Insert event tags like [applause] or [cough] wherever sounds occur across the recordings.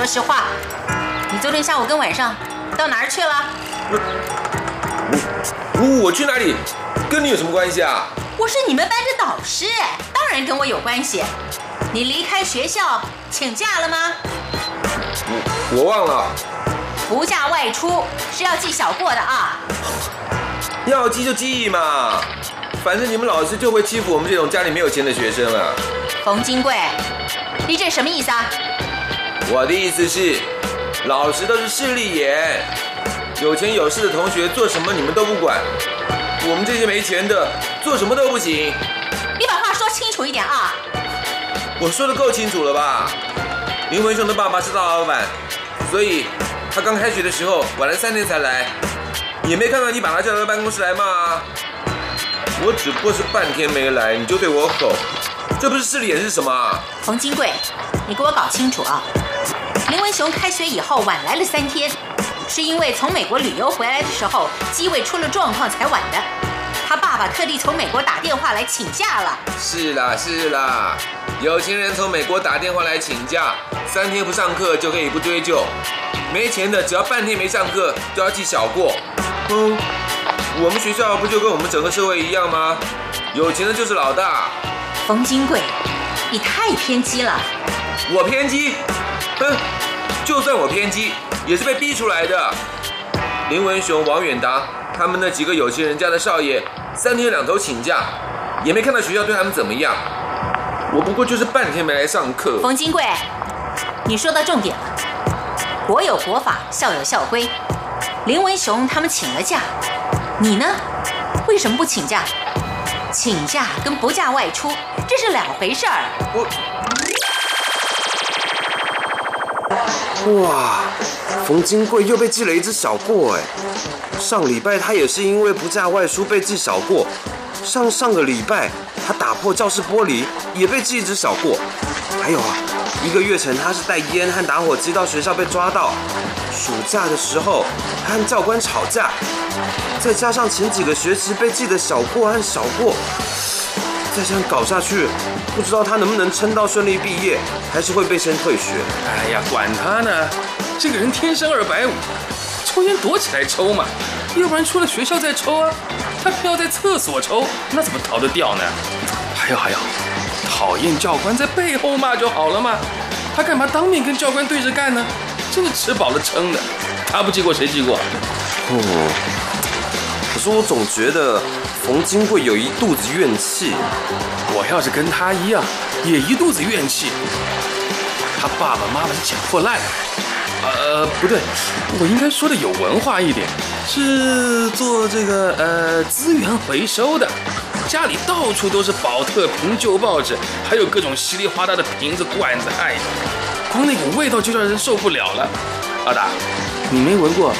说实话，你昨天下午跟晚上到哪儿去了？我我去哪里？跟你有什么关系啊？我是你们班的导师，当然跟我有关系。你离开学校请假了吗？我我忘了，不假外出是要记小过的啊。[laughs] 要记就记嘛，反正你们老师就会欺负我们这种家里没有钱的学生啊。冯金贵，你这什么意思啊？我的意思是，老师都是势利眼，有钱有势的同学做什么你们都不管，我们这些没钱的做什么都不行。你把话说清楚一点啊！我说的够清楚了吧？林文雄的爸爸是大老板，所以他刚开学的时候晚了三天才来，也没看到你把他叫到办公室来骂。我只不过是半天没来，你就对我吼，这不是势利眼是什么啊？冯金贵，你给我搞清楚啊！林文雄开学以后晚来了三天，是因为从美国旅游回来的时候机位出了状况才晚的。他爸爸特地从美国打电话来请假了。是啦是啦，有钱人从美国打电话来请假，三天不上课就可以不追究；没钱的只要半天没上课就要记小过。嗯，我们学校不就跟我们整个社会一样吗？有钱的就是老大。冯金贵，你太偏激了。我偏激？哼，就算我偏激，也是被逼出来的。林文雄、王远达他们那几个有钱人家的少爷，三天两头请假，也没看到学校对他们怎么样。我不过就是半天没来上课。冯金贵，你说到重点了。国有国法，校有校规。林文雄他们请了假，你呢？为什么不请假？请假跟不假外出，这是两回事儿。我哇，冯金贵又被记了一只小过哎！上礼拜他也是因为不假外出被记小过，上上个礼拜他打破教室玻璃也被记一只小过，还有啊，一个月前他是带烟和打火机到学校被抓到，暑假的时候他和教官吵架，再加上前几个学期被记的小过和小过，再这样搞下去，不知道他能不能撑到顺利毕业，还是会被先退学。哎呀，管他呢，这个人天生二百五，抽烟躲起来抽嘛，要不然出了学校再抽啊。他偏要在厕所抽，那怎么逃得掉呢？还有还有，讨厌教官在背后骂就好了嘛，他干嘛当面跟教官对着干呢？真的吃饱了撑的，他不记过谁记过？哦，可是我总觉得冯金贵有一肚子怨气。我要是跟他一样，也一肚子怨气。他爸爸妈妈是捡破烂的，呃，不对，我应该说的有文化一点，是做这个呃资源回收的。家里到处都是保特瓶、旧报纸，还有各种稀里哗啦的瓶子、罐子，哎，光那股味道就让人受不了了。阿达，你没闻过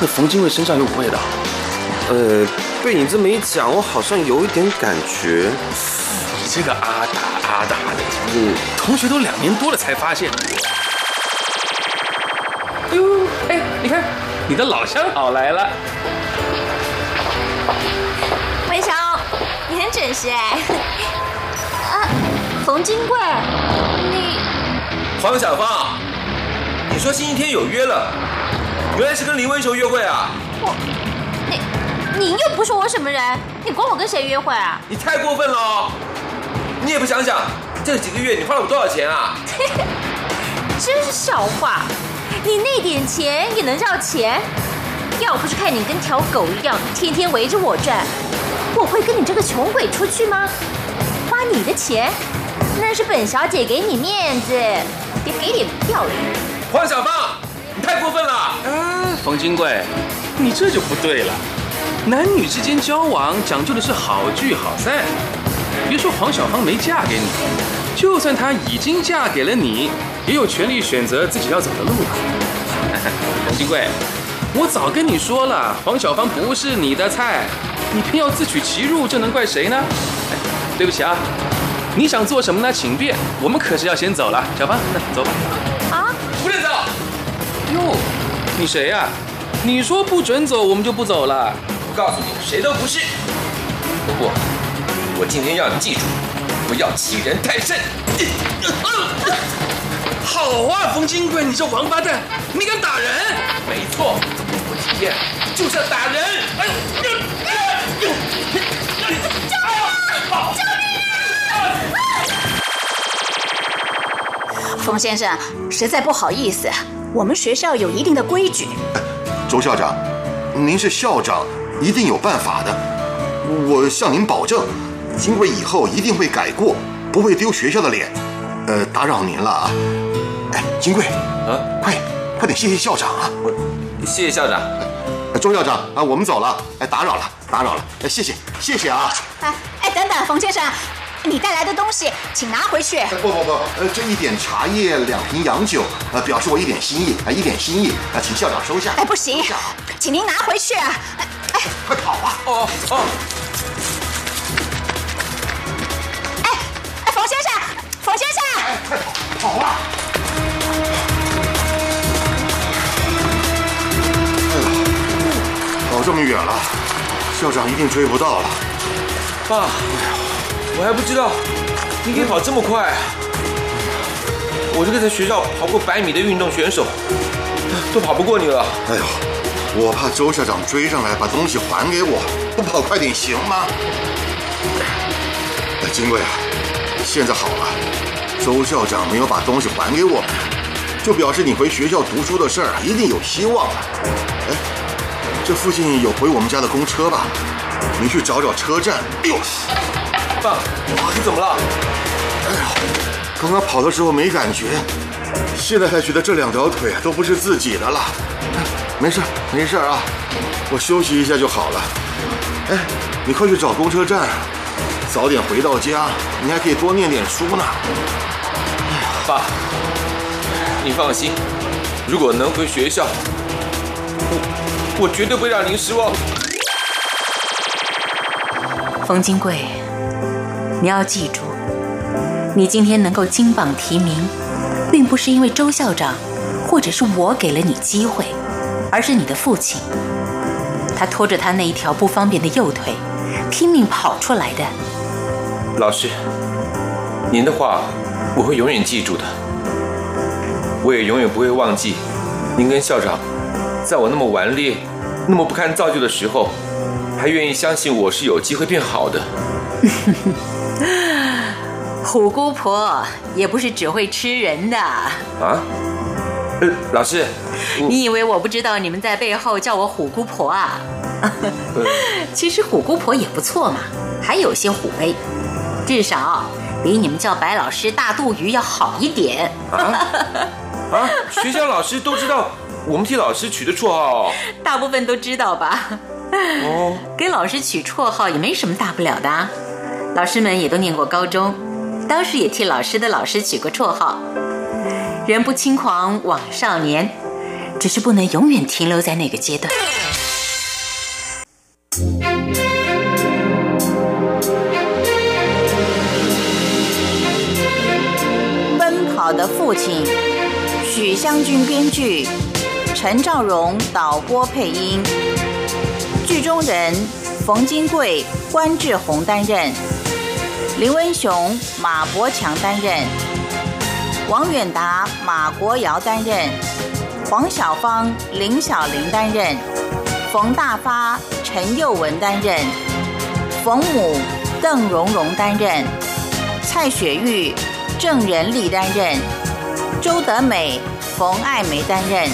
那冯金贵身上有股味道？呃，被你这么一讲，我好像有一点感觉。你这个阿达阿达的，嗯，同学都两年多了才发现。哎呦，哎，你看，你的老相好来了。文雄，你很准时哎。啊，冯金贵，你黄小芳，你说星期天有约了，原来是跟林文雄约会啊？你又不是我什么人，你管我跟谁约会啊？你太过分了哦！你也不想想，这几个月你花了我多少钱啊？[laughs] 真是笑话！你那点钱也能叫钱？要不是看你跟条狗一样，天天围着我转，我会跟你这个穷鬼出去吗？花你的钱？那是本小姐给你面子，别给脸不要脸。黄小芳，你太过分了！嗯，冯金贵，你这就不对了。男女之间交往讲究的是好聚好散。别说黄小芳没嫁给你，就算她已经嫁给了你，也有权利选择自己要走的路啊。[laughs] 冯金贵，我早跟你说了，黄小芳不是你的菜，你偏要自取其辱，这能怪谁呢？哎，[laughs] 对不起啊，你想做什么呢？请便，我们可是要先走了。小芳，那走吧。啊，不准走！哟，你谁呀、你说不准走，我们就不走了。我告诉你，谁都不是。不过，我今天要你记住，不要欺人太甚。好啊，冯金贵，你这王八蛋，你敢打人？没错，我今天就是要打人。哎呦！冯先生，实在不好意思，我们学校有一定的规矩。周校长，您是校长，一定有办法的。我向您保证，金贵以后一定会改过，不会丢学校的脸。呃，打扰您了啊。哎，金贵，啊，快快点谢谢校长啊！我谢谢校长。呃周校长啊，我们走了。哎，打扰了，打扰了。哎，谢谢，谢谢啊。哎哎，等等，冯先生，你带来的东西请拿回去。哎不不不，呃，这一点茶叶，两瓶洋酒，呃，表示我一点心意啊，一点心意啊，请校长收下。哎，不行，请您拿回去啊！哎哎快跑啊！哦哦，哎哎，冯先生，冯先生，哎快跑，跑啊！哎呀，跑这么远了，校长一定追不到了。爸，我还不知道你可以跑这么快。我这个在学校跑过百米的运动选手，都跑不过你了。哎呦，我怕周校长追上来把东西还给我，不跑快点行吗？哎，金贵啊，现在好了，周校长没有把东西还给我们，就表示你回学校读书的事儿啊一定有希望了。哎，这附近有回我们家的公车吧？你去找找车站。哎呦，爸，你怎么了？哎呀，刚刚跑的时候没感觉，现在才觉得这两条腿啊都不是自己的了。哎没事没事啊，我休息一下就好了。哎，你快去找公车站，早点回到家，你还可以多念点书呢。爸，你放心，如果能回学校，我我绝对不会让您失望。冯金贵，你要记住，你今天能够金榜题名，并不是因为周校长或者是我给了你机会，而是你的父亲，他拖着他那一条不方便的右腿，拼命跑出来的。老师，您的话我会永远记住的。我也永远不会忘记，您跟校长，在我那么顽劣、那么不堪造就的时候，还愿意相信我是有机会变好的。[laughs] 虎姑婆也不是只会吃人的。啊？呃，老师，你以为我不知道你们在背后叫我虎姑婆啊？呃 [laughs] 其实虎姑婆也不错嘛，还有些虎威，至少比你们叫白老师大肚鱼要好一点。啊，学校老师都知道我们替老师取的绰号哦。大部分都知道吧？哦，给老师取绰号也没什么大不了的啊，老师们也都念过高中，当时也替老师的老师取过绰号。人不轻狂枉少年，只是不能永远停留在那个阶段。奔跑的父亲，许湘君编剧，陈兆荣导播配音。剧中人冯金贵、关志宏担任，林文雄、马伯强担任，王远达、马国尧担任，黄小芳、林小玲担任，冯大发、陈佑文担任，冯母、邓蓉蓉担任，蔡雪玉、郑仁丽担任，周德美、冯爱梅担任。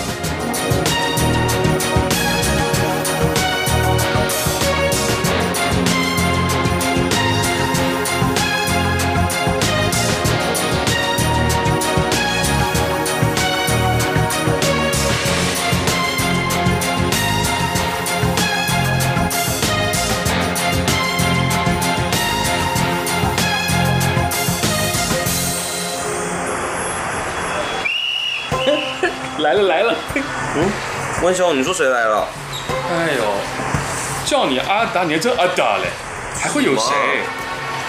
来了来了。嗯，文雄，你说谁来了？哎呦，叫你阿达，你还叫阿达嘞？还会有谁？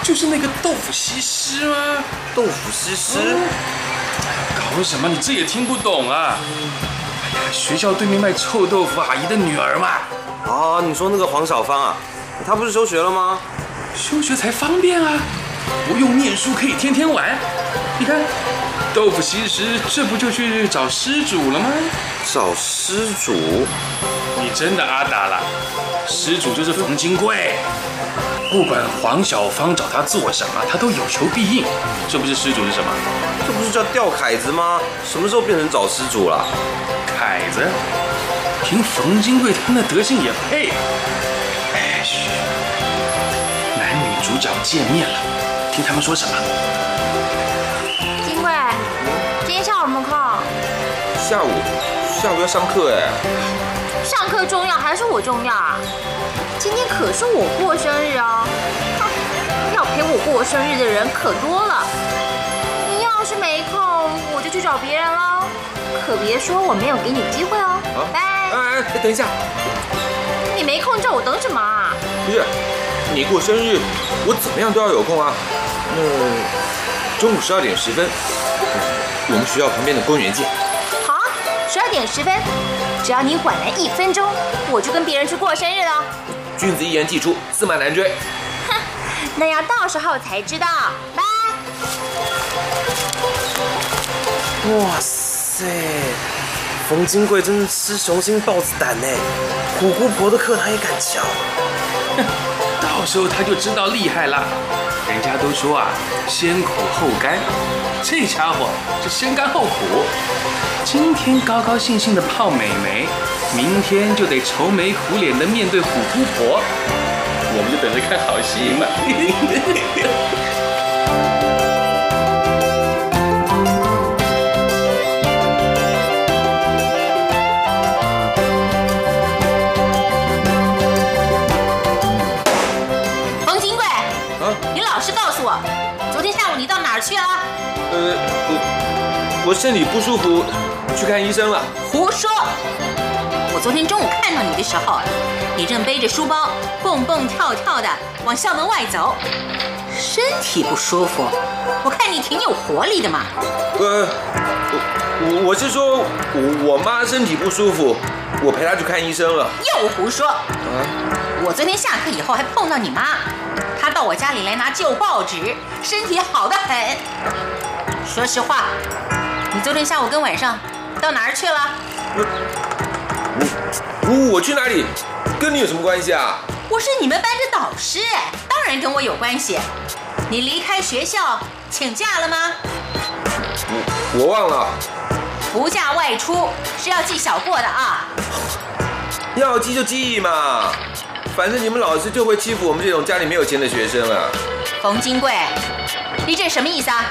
就是那个豆腐西施吗？豆腐西施？搞什么？你这也听不懂啊？哎呀，学校对面卖臭豆腐阿姨的女儿嘛。啊，你说那个黄小芳啊？她不是休学了吗？休学才方便啊，不用念书可以天天玩。你看，豆腐西施这不就去找施主了吗？找施主？你真的阿达了？施主就是冯金贵。不管黄小芳找他做什么，他都有求必应。这不是施主是什么？这不是叫吊凯子吗？什么时候变成找施主了？凯子？凭冯金贵他那德性也配？哎，嘘，男女主角见面了，听他们说什么？下午，下午要上课哎。上课重要还是我重要啊？今天可是我过生日哦！哼，[laughs] 要陪我过生日的人可多了。你要是没空，我就去找别人喽。可别说我没有给你机会哦。拜。哎哎，等一下。你没空叫我等什么啊？不是，你过生日，我怎么样都要有空啊。那中午十二点十分，我们学校旁边的公园见。好，十二点十分，只要你晚来一分钟，我就跟别人去过生日了。君子一言既出，驷马难追。哼，那要到时候才知道。拜。哇塞，冯金贵真是吃雄心豹子胆呢！虎姑婆的课他也敢翘。到时候他就知道厉害了。人家都说啊，先苦后甘，这家伙是先甘后苦。今天高高兴兴的泡美眉，明天就得愁眉苦脸的面对虎姑婆。我们就等着看好戏嘛。冯金贵，啊，你老实告诉我，昨天下午你到哪儿去了？呃，我我身体不舒服，去看医生了。胡说！我昨天中午看到你的时候，你正背着书包蹦蹦跳跳的往校门外走，身体不舒服。我看你挺有活力的嘛。呃，我我是说我我妈身体不舒服，我陪她去看医生了。又胡说！啊，我昨天下课以后还碰到你妈，她到我家里来拿旧报纸，身体好得很。说实话，你昨天下午跟晚上到哪儿去了？我我去哪里？跟你有什么关系啊？我是你们班的导师，当然跟我有关系。你离开学校请假了吗？我我忘了。不假外出是要记小过的啊。要记就记嘛，反正你们老师就会欺负我们这种家里没有钱的学生啊。冯金贵，你这什么意思啊？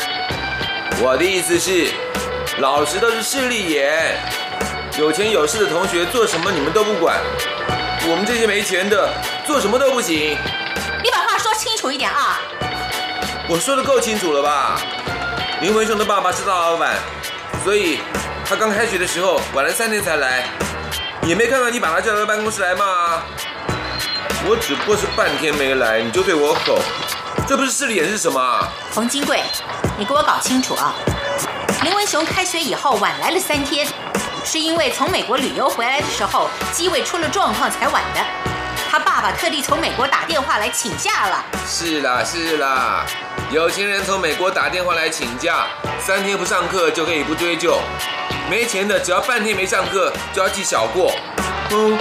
我的意思是，老师都是势利眼，有钱有势的同学做什么你们都不管，我们这些没钱的做什么都不行。你把话说清楚一点啊！我说的够清楚了吧？林文雄的爸爸是大老板，所以他刚开学的时候晚了三天才来，也没看到你把他叫到办公室来骂。我只不过是半天没来，你就对我吼，这不是势利眼是什么啊？冯金贵，你给我搞清楚啊！林文雄开学以后晚来了三天，是因为从美国旅游回来的时候机位出了状况才晚的。他爸爸特地从美国打电话来请假了。是啦是啦，有钱人从美国打电话来请假，三天不上课就可以不追究；没钱的只要半天没上课就要记小过。嗯，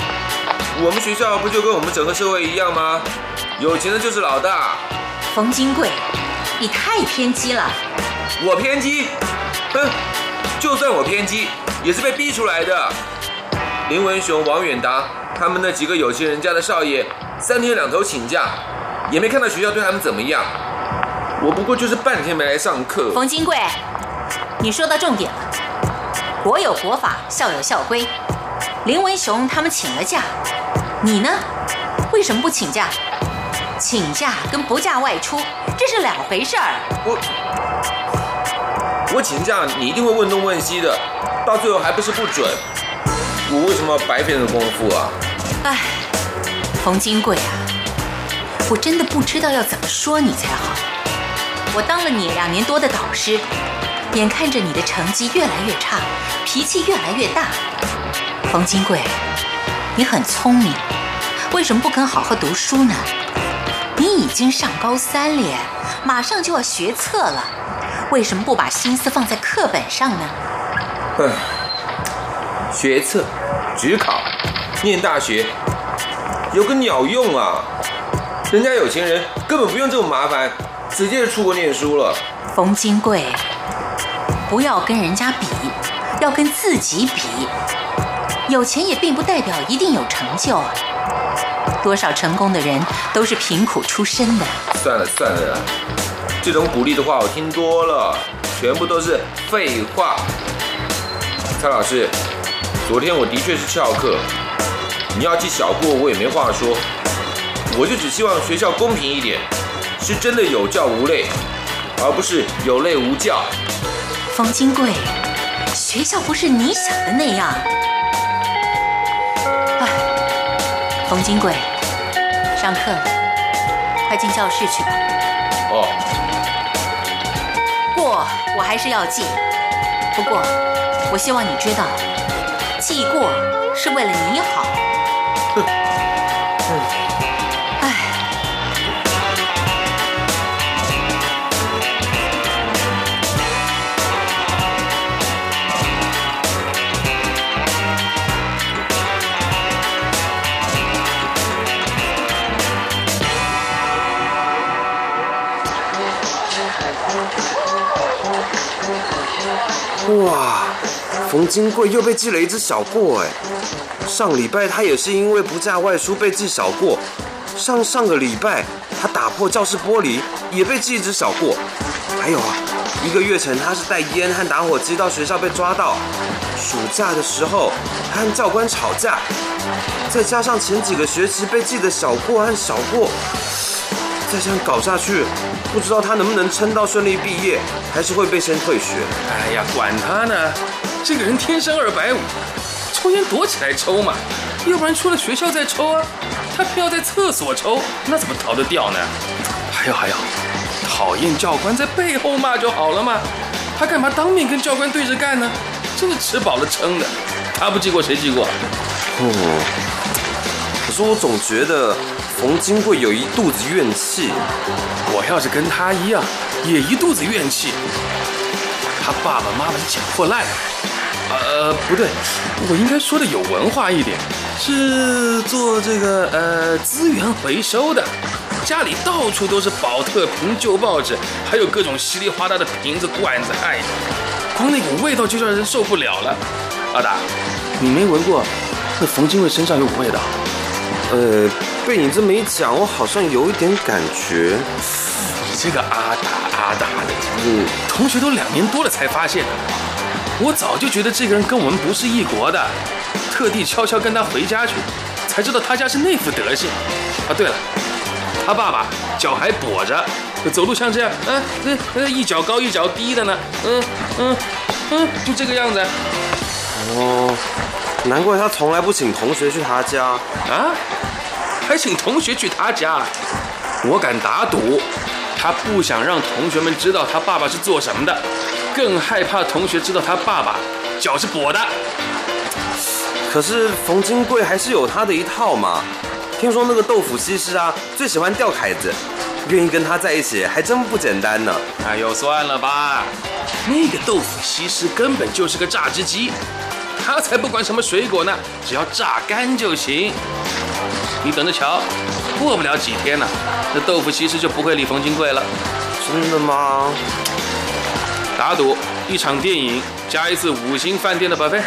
我们学校不就跟我们整个社会一样吗？有钱的就是老大。冯金贵，你太偏激了。我偏激？哼，就算我偏激，也是被逼出来的。林文雄、王远达他们那几个有钱人家的少爷，三天两头请假，也没看到学校对他们怎么样。我不过就是半天没来上课。冯金贵，你说到重点了。国有国法，校有校规。林文雄他们请了假，你呢？为什么不请假？请假跟不假外出，这是两回事儿。我我请假你一定会问东问西的，到最后还不是不准。我为什么要白费那功夫啊？哎，冯金贵啊，我真的不知道要怎么说你才好。我当了你两年多的导师，眼看着你的成绩越来越差，脾气越来越大。冯金贵，你很聪明，为什么不肯好好读书呢？你已经上高三了，马上就要学测了，为什么不把心思放在课本上呢？唉，学测、职考、念大学，有个鸟用啊！人家有钱人根本不用这么麻烦，直接出国念书了。冯金贵，不要跟人家比，要跟自己比。有钱也并不代表一定有成就，啊多少成功的人都是贫苦出身的。算了算了，这种鼓励的话我听多了，全部都是废话。蔡老师，昨天我的确是翘课，你要记小过我也没话说，我就只希望学校公平一点，是真的有教无类，而不是有类无教。冯金贵，学校不是你想的那样。哎冯金贵，上课了，快进教室去吧。我还是要记，不过我希望你知道，记过是为了你好。哼。冯金贵又被记了一只小过哎！上礼拜他也是因为不嫁外出被记小过，上上个礼拜他打破教室玻璃也被记一只小过，还有啊，一个月前他是带烟和打火机到学校被抓到，暑假的时候他和教官吵架，再加上前几个学期被记的小过和小过。再这样搞下去，不知道他能不能撑到顺利毕业，还是会被先退学。哎呀，管他呢，这个人天生二百五，抽烟躲起来抽嘛，要不然出了学校再抽啊。他偏要在厕所抽，那怎么逃得掉呢？还有还有，讨厌教官在背后骂就好了嘛，他干嘛当面跟教官对着干呢？真是吃饱了撑的，他不记过谁记过？哦，可是我总觉得。冯金贵有一肚子怨气，我要是跟他一样，也一肚子怨气。他爸爸妈妈是捡破烂的，呃，不对，我应该说的有文化一点，是做这个呃资源回收的。家里到处都是宝特瓶、旧报纸，还有各种稀里哗啦的瓶子、罐子，哎，光那股味道就让人受不了了。阿达，你没闻过那冯金贵身上有股味道？呃。被你这么一讲，我好像有一点感觉。你这个阿达阿达的，嗯，同学都两年多了才发现的。我早就觉得这个人跟我们不是一国的，特地悄悄跟他回家去，才知道他家是那副德行。啊，对了，他爸爸脚还跛着，走路像这样，嗯，这呃一脚高一脚低的呢，嗯嗯嗯，就这个样子。哦，难怪他从来不请同学去他家啊。还请同学去他家，我敢打赌，他不想让同学们知道他爸爸是做什么的，更害怕同学知道他爸爸脚是跛的。可是冯金贵还是有他的一套嘛。听说那个豆腐西施啊，最喜欢钓凯子，愿意跟他在一起还真不简单呢。哎呦，算了吧，那个豆腐西施根本就是个榨汁机，他才不管什么水果呢，只要榨干就行。你等着瞧，过不了几天呢，那豆腐西施就不会理冯金贵了。真的吗？打赌一场电影加一次五星饭店的保费。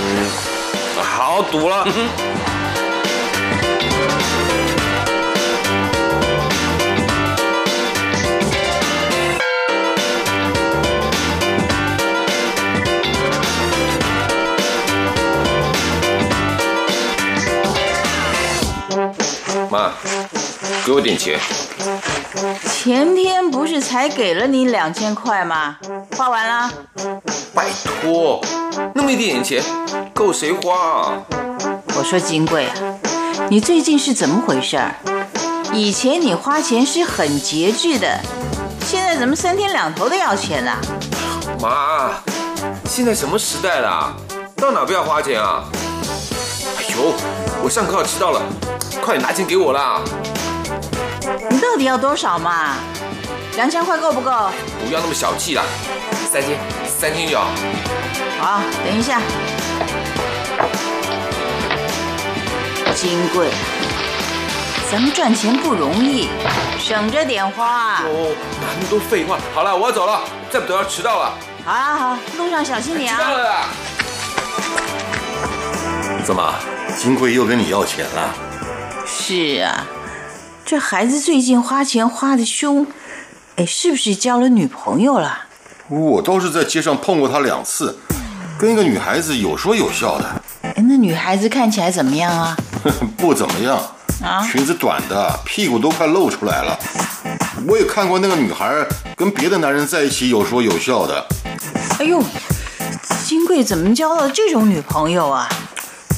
嗯，好赌了。妈，给我点钱。前天不是才给了你两千块吗？花完了。拜托，那么一点点钱，够谁花啊？我说金贵啊，你最近是怎么回事儿？以前你花钱是很节制的，现在怎么三天两头的要钱呢、妈，现在什么时代了？到哪不要花钱啊？哎呦，我上课要迟到了，快点拿钱给我啦！你到底要多少嘛？两千块够不够？不要那么小气啦，三千，三千就好。好，等一下。金贵，咱们赚钱不容易，省着点花。哦，哪那么多废话？好了，我要走了，再不走要迟到了。好啊好，路上小心点迟到啊。了！怎么，金贵又跟你要钱了？是啊，这孩子最近花钱花的凶，哎，是不是交了女朋友了？我倒是在街上碰过他两次，跟一个女孩子有说有笑的，哎，那女孩子看起来怎么样啊？[laughs] 不怎么样，啊裙子短的，屁股都快露出来了。我也看过那个女孩跟别的男人在一起有说有笑的，哎呦，金贵怎么交到这种女朋友啊？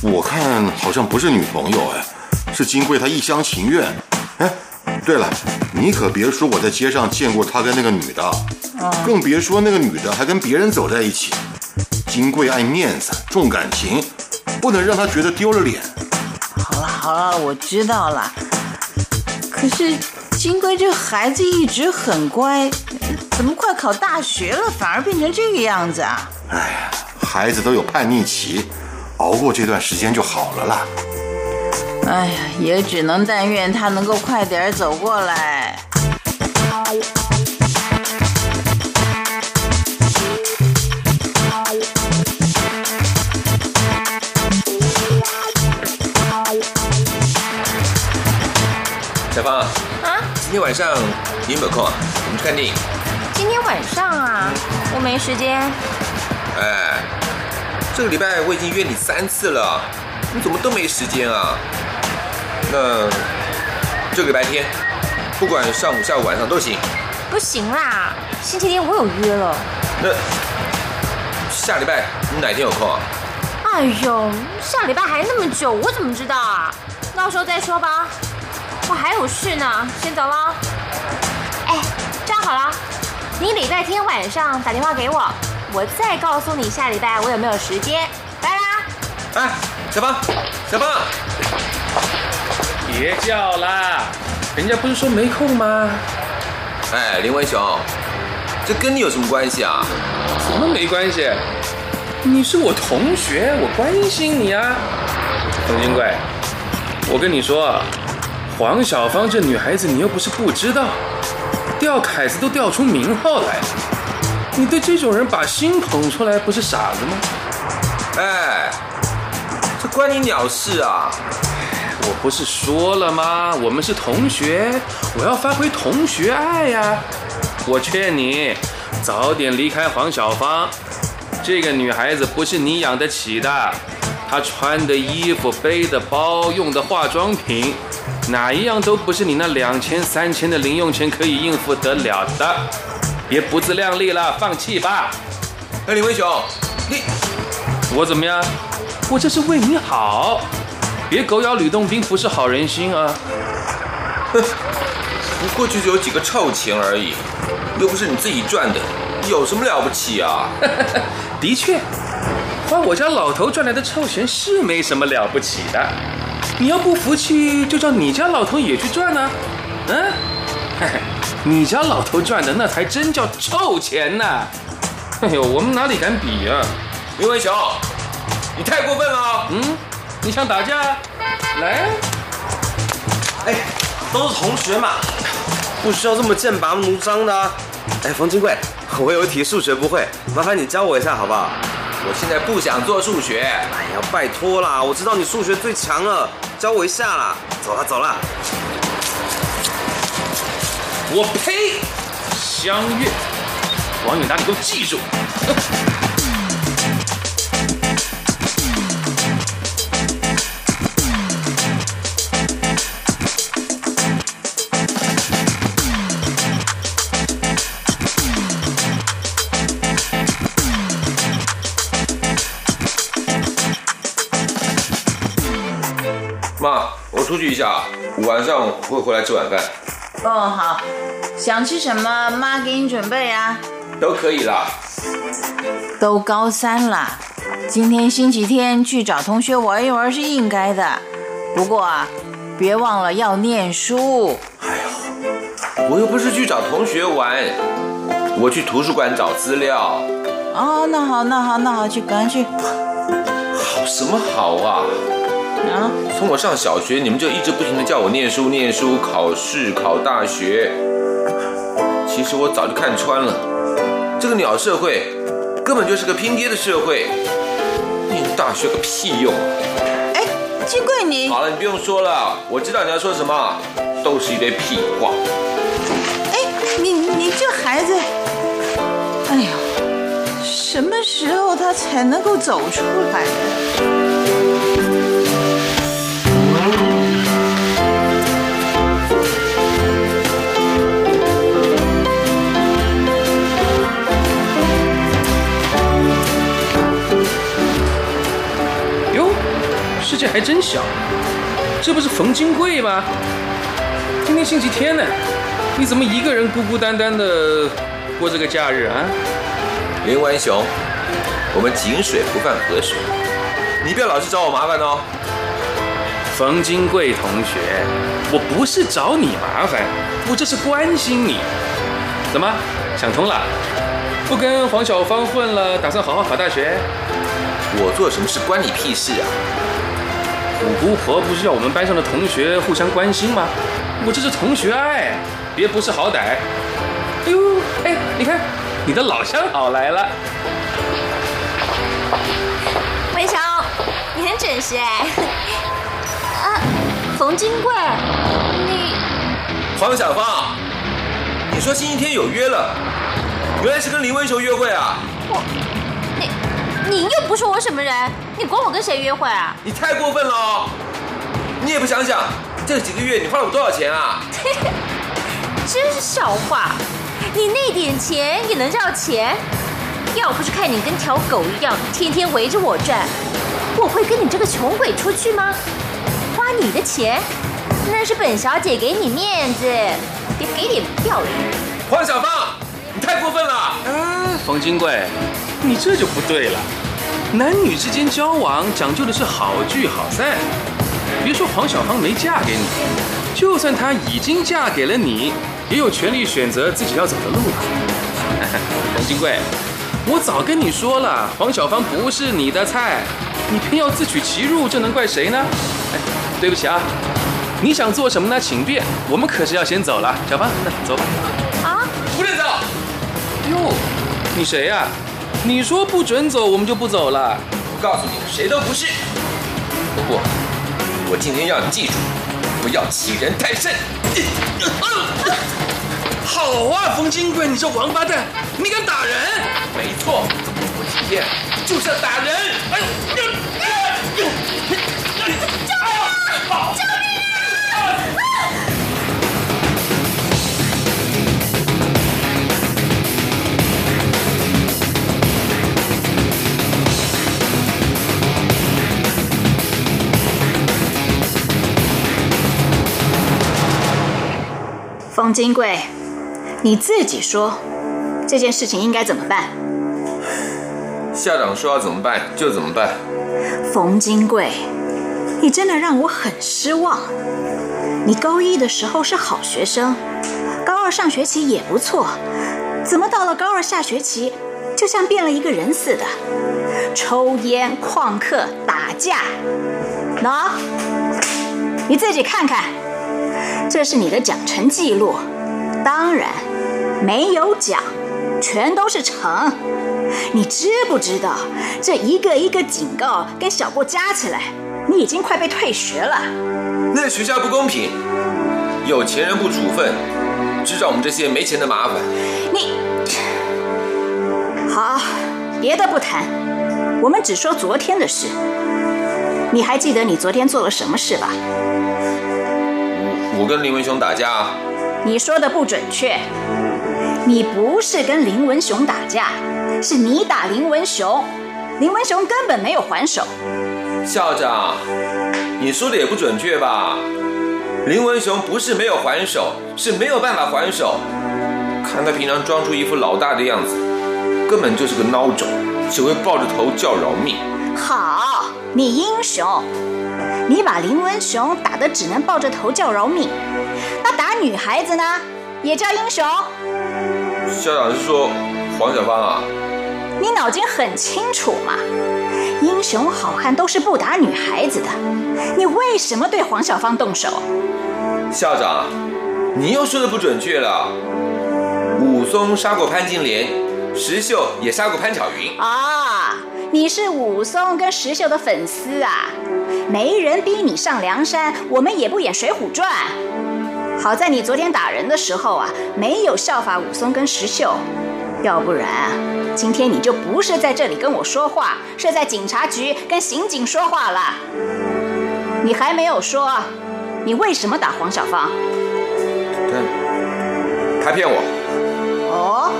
我看好像不是女朋友哎，是金贵他一厢情愿。哎，对了，你可别说我在街上见过他跟那个女的，更别说那个女的还跟别人走在一起。金贵爱面子，重感情，不能让他觉得丢了脸。好了好了，我知道了。可是金贵这孩子一直很乖，怎么快考大学了反而变成这个样子啊？哎呀，孩子都有叛逆期，熬过这段时间就好了啦。哎呀，也只能但愿他能够快点儿走过来。小芳，啊，今天晚上你有没有空啊？我们去看电影。今天晚上啊，我没时间。哎，这个礼拜我已经约你三次了，你怎么都没时间啊？那这个礼拜天，不管上午、下午、晚上都行。不行啦，星期天我有约了。那下礼拜你哪天有空啊？哎呦，下礼拜还那么久，我怎么知道啊？到时候再说吧。我还有事呢，先走了。哎，这样好了，你礼拜天晚上打电话给我，我再告诉你下礼拜我有没有时间。拜啦。哎，小芳，小芳，别叫啦，人家不是说没空吗？哎，林文雄，这跟你有什么关系啊？什么没关系？你是我同学，我关心你啊。冯金贵，我跟你说，黄小芳这女孩子你又不是不知道，钓凯子都钓出名号来了。你对这种人把心捧出来，不是傻子吗？哎，这关你鸟事啊！我不是说了吗？我们是同学，我要发挥同学爱呀、我劝你早点离开黄小芳，这个女孩子不是你养得起的。她穿的衣服、背的包、用的化妆品，哪一样都不是你那两千、三千的零用钱可以应付得了的。别不自量力了，放弃吧。哎，李文雄，你我怎么样？我这是为你好，别狗咬吕洞宾，不是好人心啊。哼不过就只有几个臭钱而已，又不是你自己赚的，有什么了不起啊？[laughs] 的确，花我家老头赚来的臭钱是没什么了不起的。你要不服气，就叫你家老头也去赚呢、嗯，[laughs] 你家老头赚的那才真叫臭钱呢。哎呦，我们哪里敢比啊？林文雄，你太过分了哦！嗯，你想打架？来啊！哎，都是同学嘛，不需要这么剑拔弩张的啊。哎，冯金贵，我有一题数学不会，麻烦你教我一下好不好？我现在不想做数学，哎呀，拜托啦，我知道你数学最强了，教我一下啦。走了走了。我呸！相约，王永达，你给我记住。去一下，晚上会回来吃晚饭，哦，好，想吃什么，妈给你准备啊。都可以啦。都高三啦，今天星期天去找同学玩一玩是应该的。不过啊，别忘了要念书。哎呦我又不是去找同学玩，我去图书馆找资料。哦，那好，那好，那好，去赶紧去。好什么好啊？啊，从我上小学，你们就一直不停的叫我念书、念书、考试、考大学。其实我早就看穿了，这个鸟社会根本就是个拼爹的社会，念大学个屁用啊！哎，金贵你，好了，你不用说了，我知道你要说什么，都是一堆屁话。哎，你你这孩子，哎呀，什么时候他才能够走出来呢？还真小，这不是冯金贵吗？今天星期天呢，你怎么一个人孤孤单单的过这个假日啊？林文雄，我们井水不犯河水，你不要老是找我麻烦哦。冯金贵同学，我不是找你麻烦，我这是关心你。怎么想通了？不跟黄小芳混了，打算好好考大学？我做什么事关你屁事啊？虎姑婆不是要我们班上的同学互相关心吗？我这是同学爱，别不识好歹。哎呦，哎，你看，你的老相好来了。文雄，你很准时哎。[laughs] 啊，冯金贵，你黄小芳，你说星期天有约了，原来是跟林文雄约会啊？我你你又不是我什么人，你管我跟谁约会啊？你太过分了哦！你也不想想，这几个月你花了我多少钱啊？[laughs] 真是笑话！你那点钱也能叫钱？要不是看你跟条狗一样，天天围着我转，我会跟你这个穷鬼出去吗？花你的钱，那是本小姐给你面子，别给脸不要脸。黄小芳，你太过分了！嗯，冯金贵，你这就不对了。男女之间交往讲究的是好聚好散。别说黄小芳没嫁给你，就算她已经嫁给了你，也有权利选择自己要走的路啊。[laughs] 冯金贵，我早跟你说了，黄小芳不是你的菜，你偏要自取其辱，这能怪谁呢？哎，对不起啊，你想做什么呢？请便，我们可是要先走了。小芳，那走吧。啊，不准走！哟，你谁呀、你说不准走，我们就不走了。我告诉你，谁都不是。不过，我今天要你记住，不要欺人太甚。好啊，冯金贵，你这王八蛋，你敢打人？没错，我今天就是要打人。哎呦！冯金贵，你自己说，这件事情应该怎么办？校长说要怎么办就怎么办。冯金贵，你真的让我很失望。你高一的时候是好学生，高二上学期也不错，怎么到了高二下学期，就像变了一个人似的，抽烟、旷课、打架？喏，你自己看看，这是你的奖惩记录。当然，没有奖，全都是惩。你知不知道，这一个一个警告跟小过加起来，你已经快被退学了。那学校不公平，有钱人不处分，只找我们这些没钱的麻烦。你好，别的不谈，我们只说昨天的事。你还记得你昨天做了什么事吧？我跟林文雄打架啊，你说的不准确，你不是跟林文雄打架，是你打林文雄，林文雄根本没有还手。校长，你说的也不准确吧？林文雄不是没有还手，是没有办法还手。看他平常装出一副老大的样子，根本就是个孬种，只会抱着头叫饶命。好，你英雄，你把林文雄打得只能抱着头叫饶命，那打女孩子呢，也叫英雄？校长是说黄小芳啊？你脑筋很清楚嘛？英雄好汉都是不打女孩子的，你为什么对黄小芳动手？校长，你又说的不准确了。武松杀过潘金莲，石秀也杀过潘巧云。啊，你是武松跟石秀的粉丝啊？没人逼你上梁山，我们也不演《水浒传》。好在你昨天打人的时候啊，没有效法武松跟石秀，要不然今天你就不是在这里跟我说话，是在警察局跟刑警说话了。你还没有说，你为什么打黄小芳？他骗我。哦，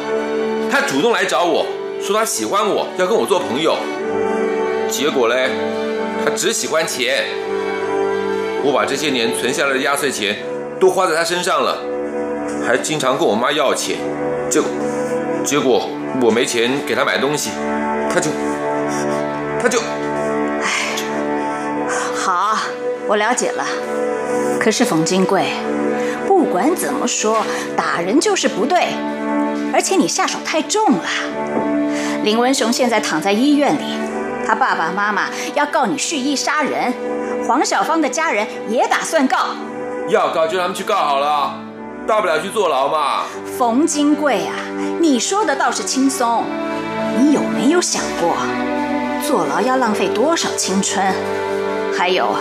他主动来找我说他喜欢我，要跟我做朋友。结果嘞，他只喜欢钱。我把这些年存下来的压岁钱都花在他身上了，还经常跟我妈要钱。结果，结果我没钱给他买东西，他就，他就，唉，好，我了解了。可是冯金贵，不管怎么说，打人就是不对，而且你下手太重了。林文雄现在躺在医院里，他爸爸妈妈要告你蓄意杀人，黄小芳的家人也打算告。要告就让他们去告好了，大不了去坐牢嘛。冯金贵啊，你说的倒是轻松，你有没有想过，坐牢要浪费多少青春？还有，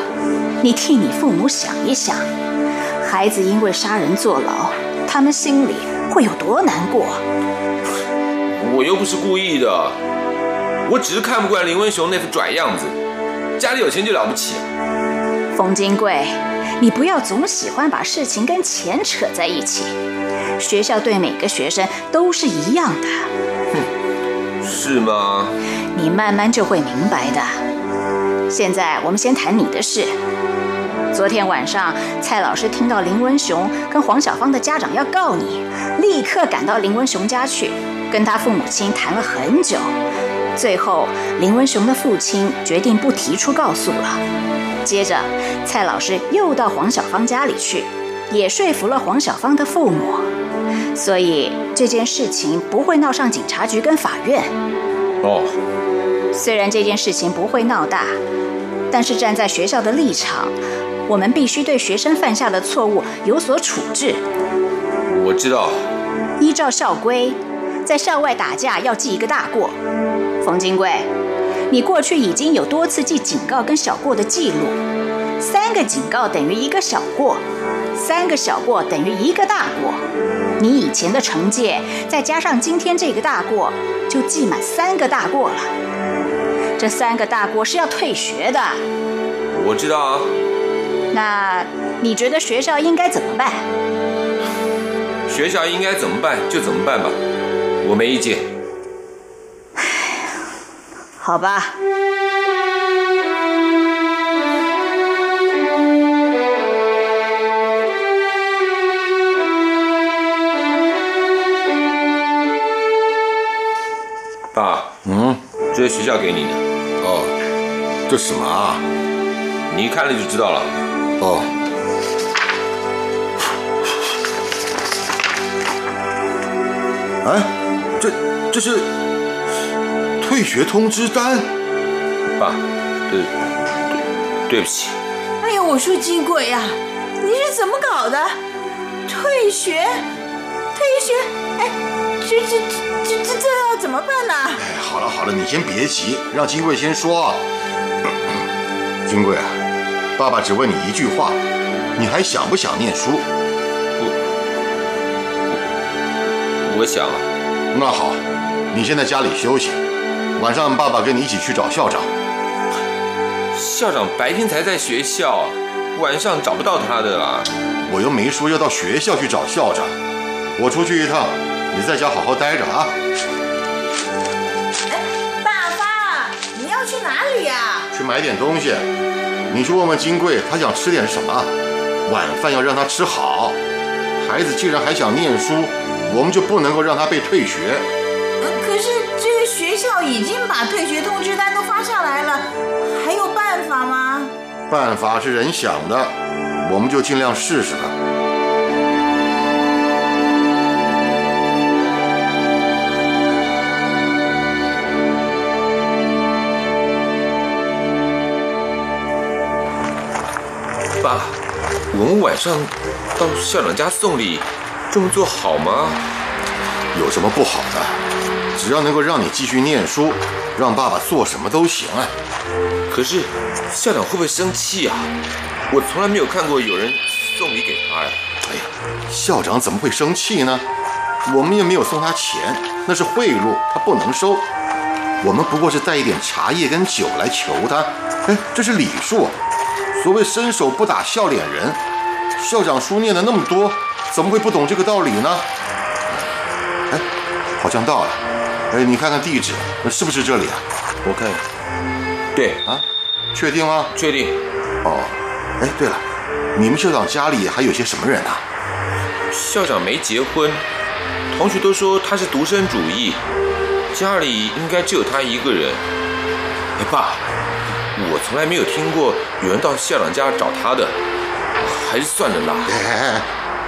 你替你父母想一想，孩子因为杀人坐牢，他们心里会有多难过？我又不是故意的，我只是看不惯林文雄那副拽样子，家里有钱就了不起。冯金贵，你不要总喜欢把事情跟钱扯在一起。学校对每个学生都是一样的。哼是吗？你慢慢就会明白的。现在我们先谈你的事。昨天晚上，蔡老师听到林文雄跟黄小芳的家长要告你，立刻赶到林文雄家去，跟他父母亲谈了很久。最后，林文雄的父亲决定不提出告诉了。接着，蔡老师又到黄小芳家里去，也说服了黄小芳的父母。所以这件事情不会闹上警察局跟法院。哦，虽然这件事情不会闹大，但是站在学校的立场，我们必须对学生犯下的错误有所处置。我知道。依照校规，在校外打架要记一个大过。冯金贵，你过去已经有多次记警告跟小过的记录，三个警告等于一个小过，三个小过等于一个大过。你以前的惩戒，再加上今天这个大过，就记满三个大过了。这三个大过是要退学的。我知道啊。那你觉得学校应该怎么办？学校应该怎么办就怎么办吧，我没意见。好吧。爸，嗯，这是学校给你的，哦，这什么啊？你一看了就知道了。哦，哎，这这是退学通知单。爸，对，对不起。哎呀，我说金贵呀、你是怎么搞的？退学，退学，哎，这这这这这要怎么办呢？哎，好了好了，你先别急，让金贵先说。[clears throat] 金贵啊，爸爸只问你一句话，你还想不想念书？我想啊，那好，你先在家里休息，晚上爸爸跟你一起去找校长。校长白天才在学校，晚上找不到他的啦。我又没说要到学校去找校长，我出去一趟，你在家好好待着啊。哎爸爸，你要去哪里呀、去买点东西，你去问问金贵，他想吃点什么。晚饭要让他吃好。孩子既然还想念书，我们就不能够让他被退学。已经把退学通知单都发下来了，还有办法吗？办法是人想的，我们就尽量试试吧。爸，我们晚上到校长家送礼，这么做好吗？有什么不好的？只要能够让你继续念书，让爸爸做什么都行啊。可是校长会不会生气啊？我从来没有看过有人送礼给他呀。哎呀，校长怎么会生气呢？我们又没有送他钱，那是贿赂，他不能收。我们不过是带一点茶叶跟酒来求他，哎，这是礼数。所谓伸手不打笑脸人，校长书念的那么多，怎么会不懂这个道理呢？哎，好像到了。哎，你看看地址，是不是这里啊？我看，对啊，确定吗？确定。哦，哎，对了，你们校长家里还有些什么人啊？校长没结婚，同学都说他是独身主义，家里应该只有他一个人。哎，爸，我从来没有听过有人到校长家找他的，还是算了啦。哎哎哎，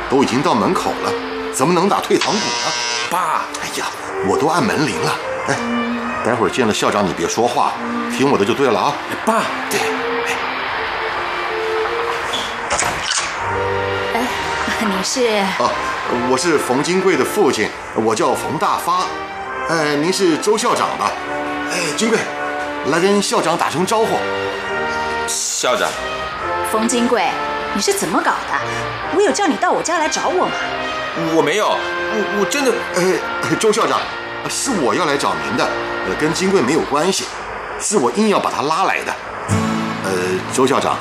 都已经到门口了，怎么能打退堂鼓呢？爸，哎呀，我都按门铃了。哎，待会儿见了校长你别说话，听我的就对了啊。哎爸，对，哎，你是？哦，我是冯金贵的父亲，我叫冯大发。哎，您是周校长吧？哎，金贵，来跟校长打声招呼。校长，冯金贵，你是怎么搞的？我有叫你到我家来找我吗？我没有，我我真的，呃，周校长，是我要来找您的，呃，跟金贵没有关系，是我硬要把他拉来的。呃，周校长，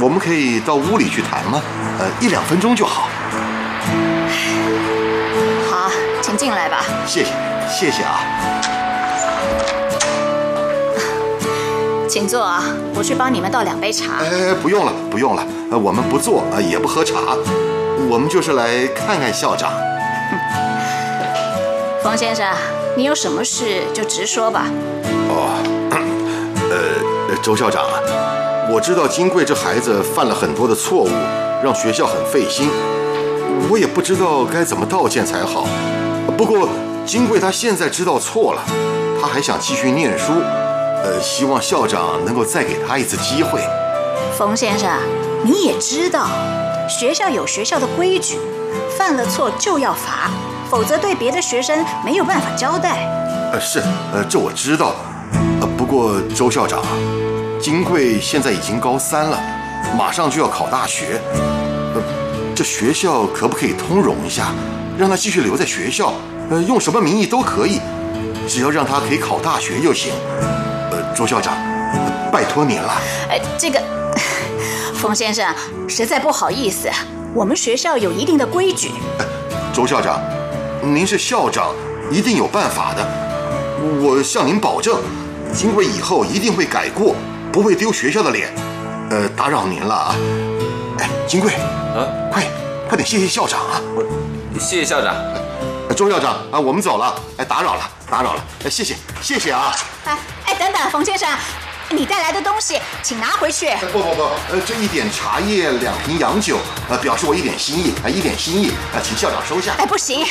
我们可以到屋里去谈吗？呃，一两分钟就好。好，请进来吧。谢谢，谢谢啊。请坐啊，我去帮你们倒两杯茶。哎，不用了，不用了，呃，我们不坐，呃，也不喝茶，我们就是来看看校长。[laughs] 冯先生，你有什么事就直说吧。哦，[coughs] 呃，周校长啊，我知道金贵这孩子犯了很多的错误，让学校很费心，我也不知道该怎么道歉才好。不过金贵他现在知道错了，他还想继续念书，呃，希望校长能够再给他一次机会。冯先生，你也知道，学校有学校的规矩，犯了错就要罚，否则对别的学生没有办法交代。呃，是，呃，这我知道。呃，不过周校长，金贵现在已经高三了，马上就要考大学。呃，这学校可不可以通融一下，让他继续留在学校？呃，用什么名义都可以，只要让他可以考大学就行。呃，周校长，拜托您了。哎，这个，[laughs] 冯先生实在不好意思，我们学校有一定的规矩。周校长，您是校长，一定有办法的。我向您保证，金贵以后一定会改过，不会丢学校的脸。呃，打扰您了啊。哎，金贵，啊，快快点谢谢校长啊！谢谢校长。周校长啊，我们走了。哎，打扰了，打扰了。哎，谢谢，谢谢啊。哎哎，等等，冯先生，你带来的东西请拿回去。不不不，呃，这一点茶叶，两瓶洋酒，呃，表示我一点心意，啊，一点心意，啊，请校长收下。哎，不行，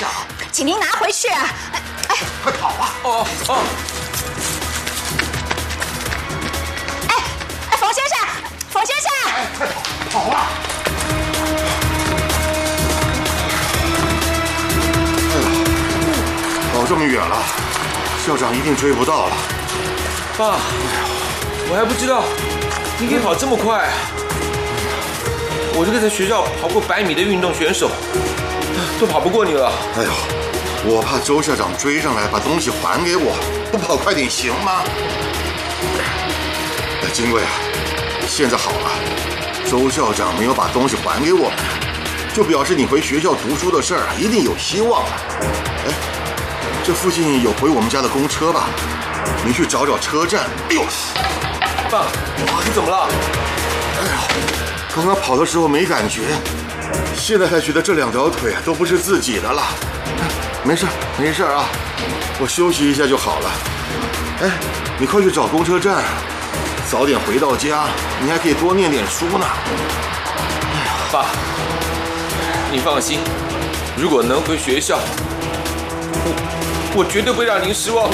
请您拿回去啊！哎哎，快跑啊！哦哦，哎哎，冯先生，冯先生，哎，快跑，跑啊！哎呀，跑这么远了，校长一定追不到了。爸，我还不知道你可以跑这么快。我这个在学校跑过百米的运动选手，都跑不过你了。哎呦，我怕周校长追上来把东西还给我，不跑快点行吗？金贵啊，现在好了，周校长没有把东西还给我们，就表示你回学校读书的事儿啊，一定有希望了。哎，这附近有回我们家的公车吧？你去找找车站。哎呦，爸，你怎么了？哎呦，刚刚跑的时候没感觉，现在才觉得这两条腿啊都不是自己的了。没事没事啊，我休息一下就好了。哎，你快去找公车站，早点回到家，你还可以多念点书呢。爸，你放心，如果能回学校，我我绝对不会让您失望。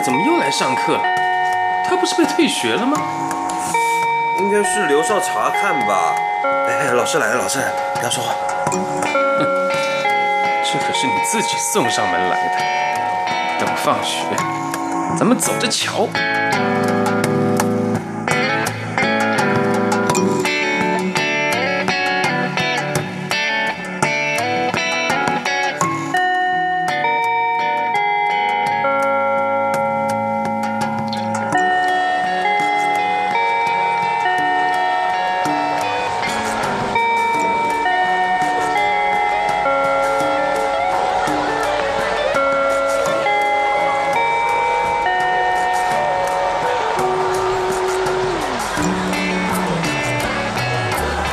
怎么又来上课了？他不是被退学了吗？应该是刘少查看吧。哎，老师来了，老师，不要说话。[laughs] 这可是你自己送上门来的。等放学，咱们走着瞧。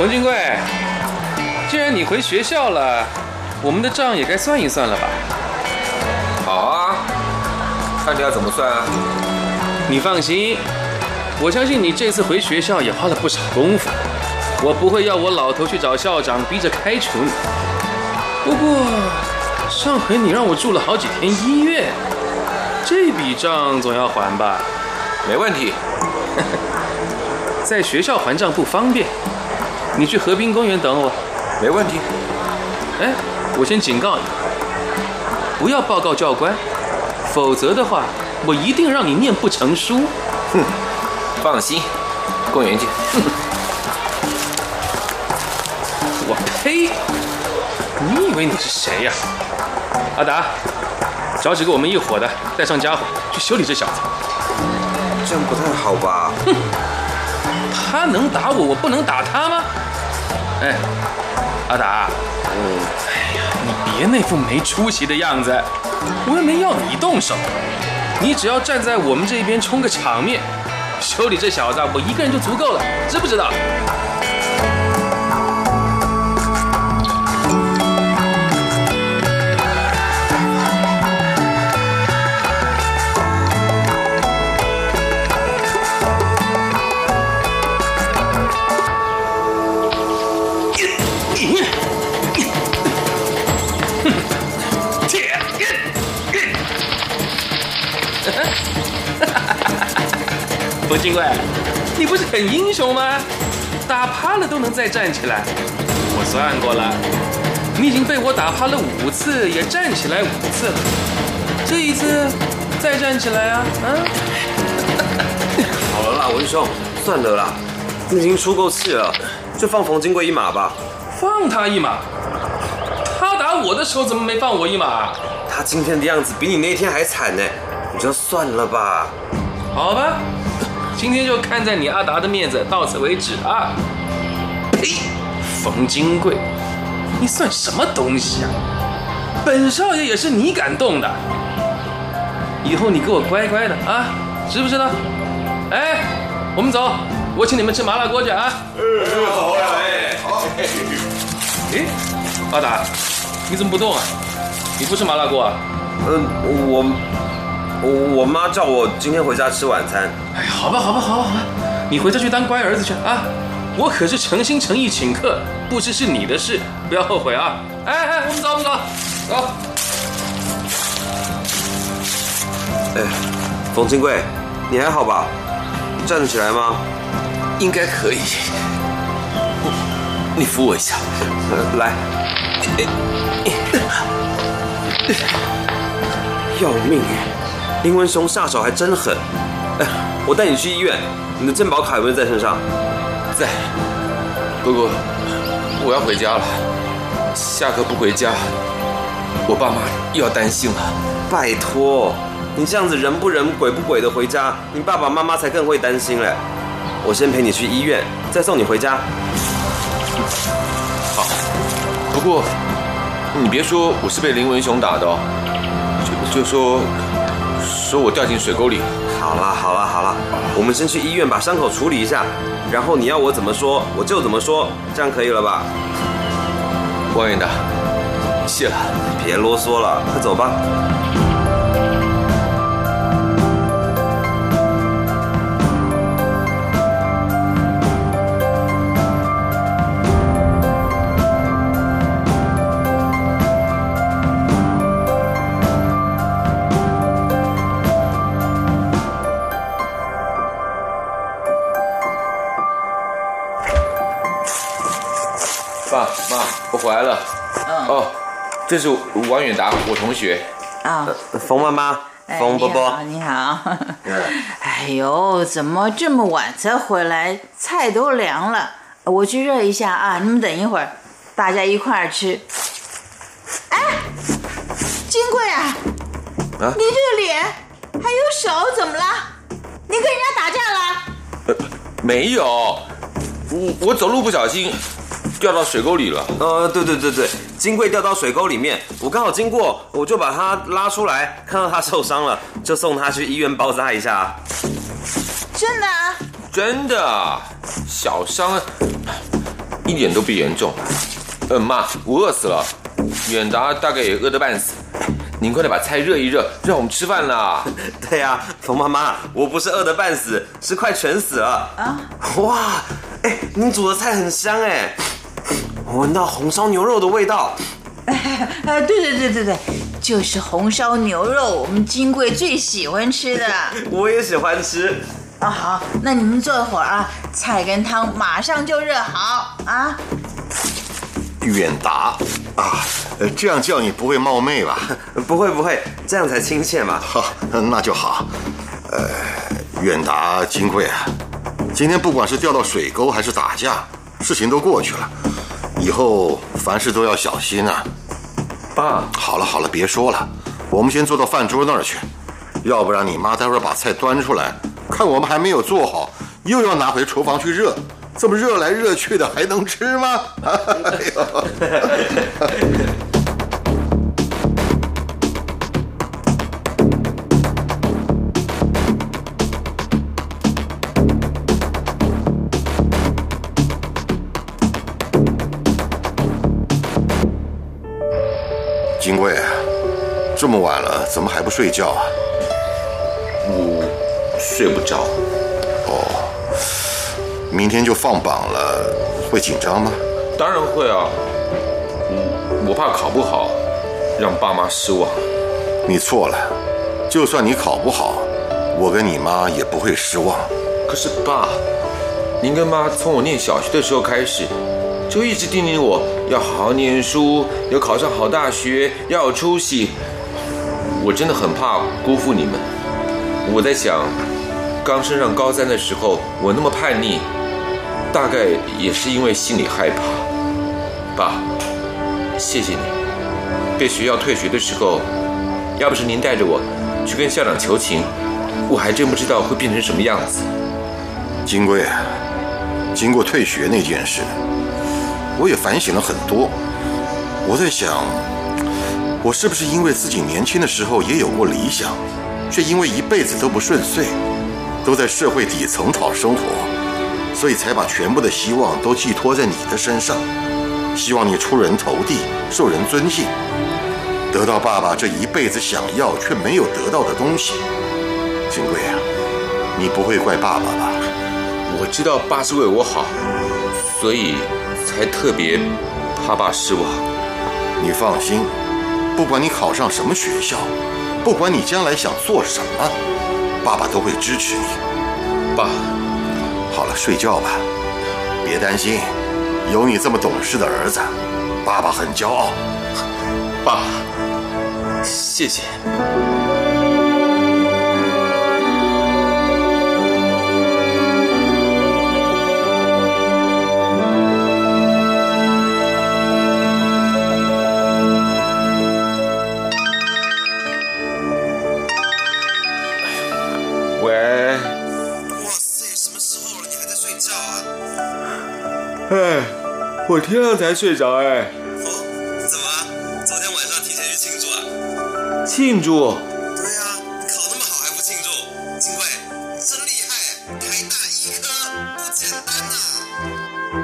冯金贵，既然你回学校了，我们的账也该算一算了吧？好啊，看你要怎么算啊？你放心，我相信你这次回学校也花了不少功夫，我不会要我老头去找校长逼着开除你。不过上回你让我住了好几天医院，这笔账总要还吧？没问题。[laughs] 在学校还账不方便，你去河滨公园等我。没问题。哎，我先警告你，不要报告教官，否则的话，我一定让你念不成书。哼，放心，公园见。[laughs] 我呸！你以为你是谁呀、阿达，找几个我们一伙的，带上家伙去修理这小子。这样不太好吧？哼他能打我，我不能打他吗？哎，阿达，嗯，哎呀，你别那副没出息的样子，我又没要你动手，你只要站在我们这边冲个场面，修理这小子，我一个人就足够了，知不知道？冯金贵，你不是很英雄吗？打趴了都能再站起来。我算过了，你已经被我打趴了五次，也站起来五次了。这一次再站起来啊！啊！[laughs] 好了啦，文兄，算了啦，你已经出够气了，就放冯金贵一马吧。放他一马。他打我的时候怎么没放我一马？他今天的样子比你那天还惨呢，你就算了吧。好吧，今天就看在你阿达的面子，到此为止啊！呸！冯金贵，你算什么东西啊？本少爷也是你敢动的，以后你给我乖乖的啊，知不知道？哎，我们走，我请你们吃麻辣锅去啊！哎好呀，哎，好。哎，阿达，你怎么不动啊？你不吃麻辣锅啊？嗯，我我我妈叫我今天回家吃晚餐。哎，好吧，好吧，好吧，好吧，你回家去当乖儿子去啊！我可是诚心诚意请客，不吃是你的事，不要后悔啊！哎哎，我们走，我们走，走。哎，冯金贵，你还好吧？你站得起来吗？应该可以。你扶我一下，呃来。要命哎！林文雄下手还真狠。哎，我带你去医院，你的健保卡有没有在身上？在。不过我要回家了，下课不回家，我爸妈又要担心了。拜托，你这样子人不人鬼不鬼的回家，你爸爸妈妈才更会担心嘞。我我先陪你去医院，再送你回家。好，不过你别说我是被林文雄打的哦，就就说说我掉进水沟里。好啦好啦好啦，我们先去医院把伤口处理一下，然后你要我怎么说我就怎么说，这样可以了吧？王远达，谢了。别啰嗦了，快走吧。爸妈，我回来了。嗯哦，这是王远达，我同学。啊，冯妈妈，哎冯伯伯，你好，你好。[laughs] 哎呦，怎么这么晚才回来？菜都凉了，我去热一下啊！你们等一会儿，大家一块儿吃。哎，金贵啊，啊你这个脸还有手怎么了？你跟人家打架了？呃，没有，我我走路不小心掉到水沟里了。呃，对对对对，金贵掉到水沟里面，我刚好经过，我就把他拉出来，看到他受伤了，就送他去医院包扎一下。真的啊？真的，小伤，一点都不严重。嗯，妈，我饿死了，远达大概也饿得半死。您快点把菜热一热，让我们吃饭啦。[laughs] 对呀、冯妈妈，我不是饿得半死，是快全死了。啊，哇，哎，你煮的菜很香哎，我闻到红烧牛肉的味道。哎，[laughs] 对对对对对，就是红烧牛肉，我们金贵最喜欢吃的。[laughs] 我也喜欢吃。啊，好，那你们坐一会儿啊，菜跟汤马上就热好啊。远达啊，呃这样叫你不会冒昧吧？[laughs] 不会不会，这样才亲切嘛。好，那就好。呃，远达金贵啊，今天不管是掉到水沟还是打架，事情都过去了，以后凡事都要小心啊。爸，好了好了，别说了，我们先坐到饭桌那儿去，要不然你妈待会儿把菜端出来，看我们还没有做好，又要拿回厨房去热，这么热来热去的，还能吃吗？哎 [laughs] 呦金贵，这么晚了，怎么还不睡觉啊？我睡不着。哦明天就放榜了，会紧张吗？当然会啊，嗯我怕考不好，让爸妈失望。你错了，就算你考不好，我跟你妈也不会失望。可是爸，您跟妈从我念小学的时候开始，就一直叮咛我要好好念书，要考上好大学，要有出息。我真的很怕辜负你们。我在想，刚升上高三的时候，我那么叛逆，大概也是因为心里害怕。爸，谢谢你。被学校退学的时候，要不是您带着我去跟校长求情，我还真不知道会变成什么样子。金贵啊，经过退学那件事，我也反省了很多。我在想，我是不是因为自己年轻的时候也有过理想，却因为一辈子都不顺遂，都在社会底层讨生活，所以才把全部的希望都寄托在你的身上，希望你出人头地，受人尊敬，得到爸爸这一辈子想要却没有得到的东西。金贵啊，你不会怪爸爸吧？我知道爸是为我好，所以才特别怕爸失望。你放心，不管你考上什么学校，不管你将来想做什么，爸爸都会支持你。爸，好了，睡觉吧，别担心，有你这么懂事的儿子，爸爸很骄傲。爸，谢谢。我天亮才睡着哎。哦，怎么？昨天晚上提前去庆祝啊？庆祝？对啊，考那么好还不庆祝？金贵，真厉害，台大医科不简单呐、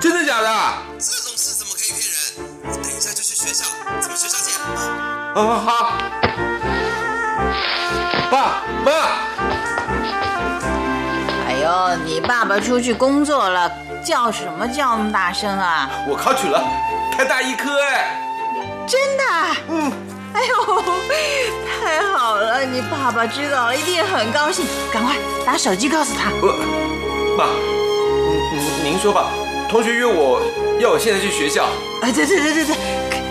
真的假的？这种事怎么可以骗人？我等一下就去学校，咱们学校见啊！啊好。爸妈，哎呦，你爸爸出去工作了，叫什么叫那么大声啊？我考取了太大一科哎。真的？嗯。哎呦，太好了！你爸爸知道了，一定很高兴。赶快拿手机告诉他。我爸，您您说吧，同学约我要我现在去学校。哎，对对对对对，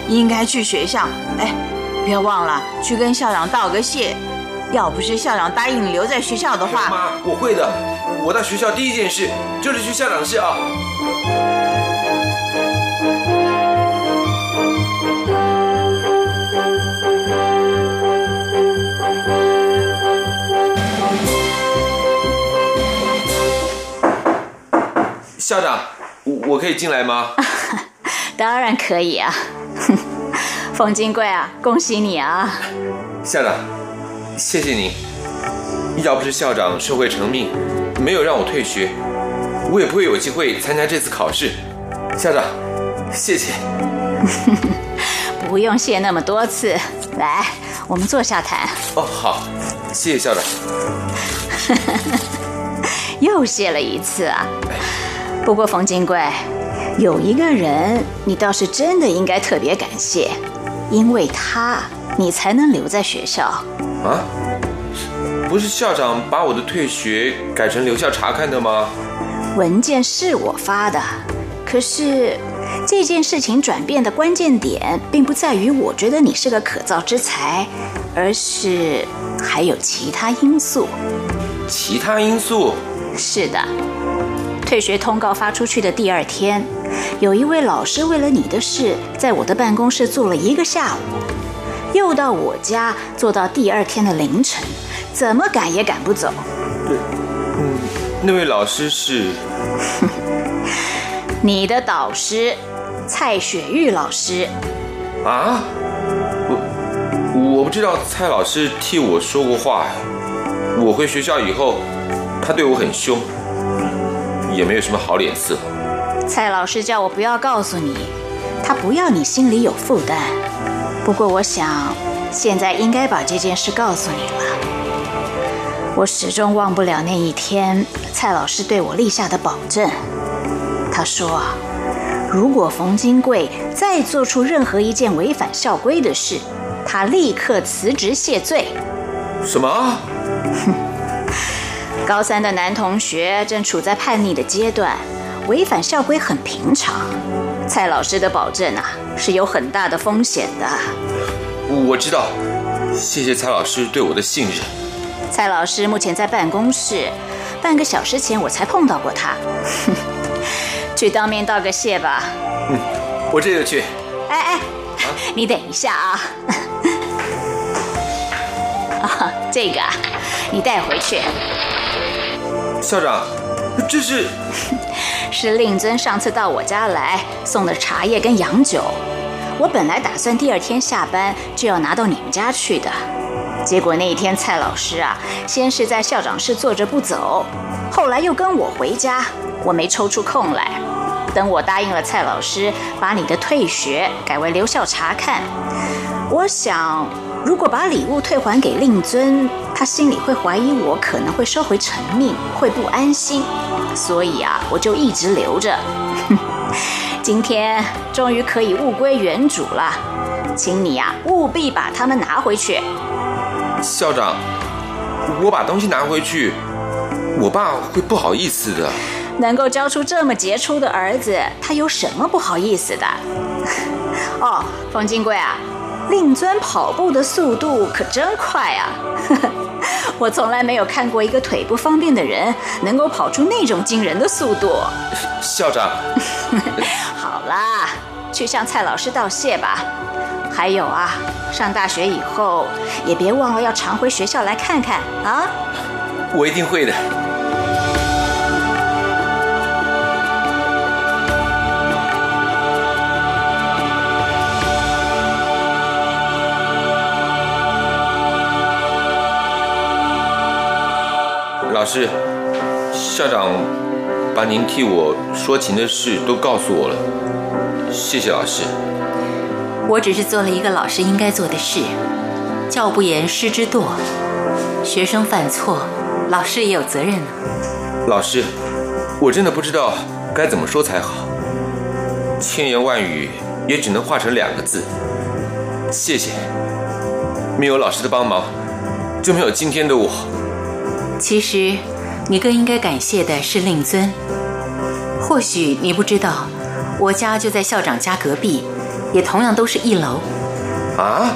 应该去学校。哎，不要忘了去跟校长道个谢。要不是校长答应你留在学校的话，妈，我会的。我到学校第一件事就是去校长室啊。校长，我我可以进来吗？[laughs] 当然可以啊。[laughs] 冯金贵啊，恭喜你啊！校长。谢谢您。要不是校长受惠成命，没有让我退学，我也不会有机会参加这次考试。校长，谢谢。[laughs] 不用谢那么多次。来，我们坐下谈。哦，好，谢谢校长。[laughs] 又谢了一次啊。不过冯金贵，有一个人你倒是真的应该特别感谢，因为他你才能留在学校。啊，不是校长把我的退学改成留校查看的吗？文件是我发的，可是这件事情转变的关键点，并不在于我觉得你是个可造之才，而是还有其他因素。其他因素？是的，退学通告发出去的第二天，有一位老师为了你的事，在我的办公室坐了一个下午。又到我家，坐到第二天的凌晨，怎么赶也赶不走。对，嗯，那位老师是 [laughs] 你的导师，蔡雪玉老师。啊？我我不知道蔡老师替我说过话。我回学校以后，他对我很凶，也没有什么好脸色。蔡老师叫我不要告诉你，他不要你心里有负担。不过，我想现在应该把这件事告诉你了。我始终忘不了那一天，蔡老师对我立下的保证。他说：“如果冯金贵再做出任何一件违反校规的事，他立刻辞职谢罪。”什么？哼！[laughs] 高三的男同学正处在叛逆的阶段，违反校规很平常。蔡老师的保证啊，是有很大的风险的。我知道，谢谢蔡老师对我的信任。蔡老师目前在办公室，半个小时前我才碰到过他。[laughs] 去当面道个谢吧。嗯，我这就去。哎哎，你等一下啊。[laughs] 啊，这个你带回去。校长，这是。[laughs] 是令尊上次到我家来送的茶叶跟洋酒，我本来打算第二天下班就要拿到你们家去的，结果那一天蔡老师啊，先是在校长室坐着不走，后来又跟我回家，我没抽出空来。等我答应了蔡老师，把你的退学改为留校查看，我想如果把礼物退还给令尊，他心里会怀疑我可能会收回成命，会不安心。所以啊，我就一直留着。今天终于可以物归原主了，请你呀务必把它们拿回去。校长，我把东西拿回去，我爸会不好意思的。能够教出这么杰出的儿子，他有什么不好意思的？[laughs] 哦，冯金贵啊，令尊跑步的速度可真快啊！[laughs] 我从来没有看过一个腿不方便的人能够跑出那种惊人的速度。校长，[laughs] 好啦，去向蔡老师道谢吧。还有啊上大学以后也别忘了要常回学校来看看啊？我一定会的。老师校长把您替我说情的事都告诉我了谢谢老师。我只是做了一个老师应该做的事，教不严，师之惰。学生犯错，老师也有责任呢。老师，我真的不知道该怎么说才好，千言万语也只能化成两个字：谢谢。没有老师的帮忙，就没有今天的我。其实，你更应该感谢的是令尊。或许你不知道，我家就在校长家隔壁，也同样都是一楼。啊？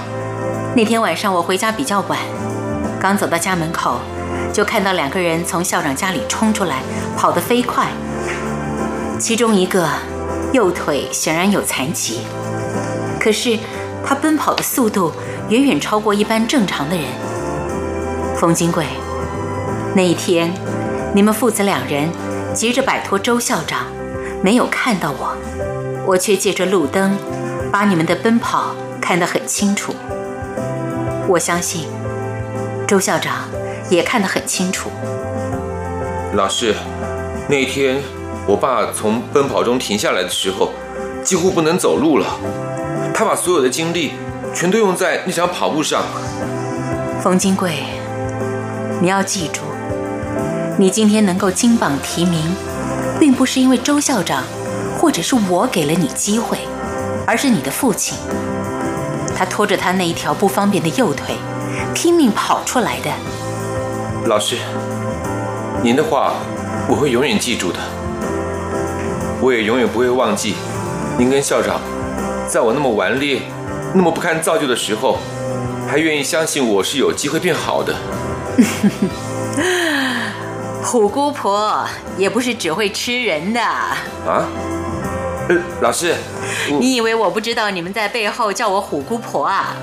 那天晚上我回家比较晚，刚走到家门口，就看到两个人从校长家里冲出来，跑得飞快。其中一个右腿显然有残疾，可是他奔跑的速度远远超过一般正常的人。冯金贵。那一天，你们父子两人急着摆脱周校长，没有看到我，我却借着路灯，把你们的奔跑看得很清楚。我相信，周校长也看得很清楚。老师，那天我爸从奔跑中停下来的时候，几乎不能走路了。他把所有的精力全都用在那场跑步上。冯金贵，你要记住。你今天能够金榜题名，并不是因为周校长，或者是我给了你机会，而是你的父亲。他拖着他那一条不方便的右腿，拼命跑出来的。老师，您的话我会永远记住的。我也永远不会忘记，您跟校长，在我那么顽劣、那么不堪造就的时候，还愿意相信我是有机会变好的。[laughs] 虎姑婆也不是只会吃人的啊！呃，老师，你以为我不知道你们在背后叫我虎姑婆啊？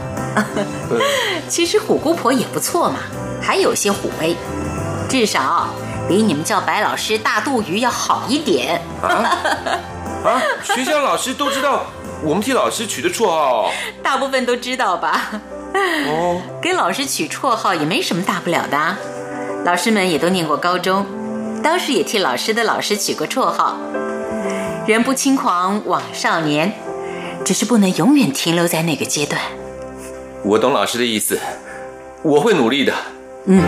[laughs] 其实虎姑婆也不错嘛，还有些虎威，至少比你们叫白老师大肚鱼要好一点。啊啊！学校老师都知道我们替老师取的绰号，大部分都知道吧？哦，给老师取绰号也没什么大不了的。老师们也都念过高中，当时也替老师的老师取过绰号。人不轻狂枉少年，只是不能永远停留在那个阶段。我懂老师的意思，我会努力的。嗯。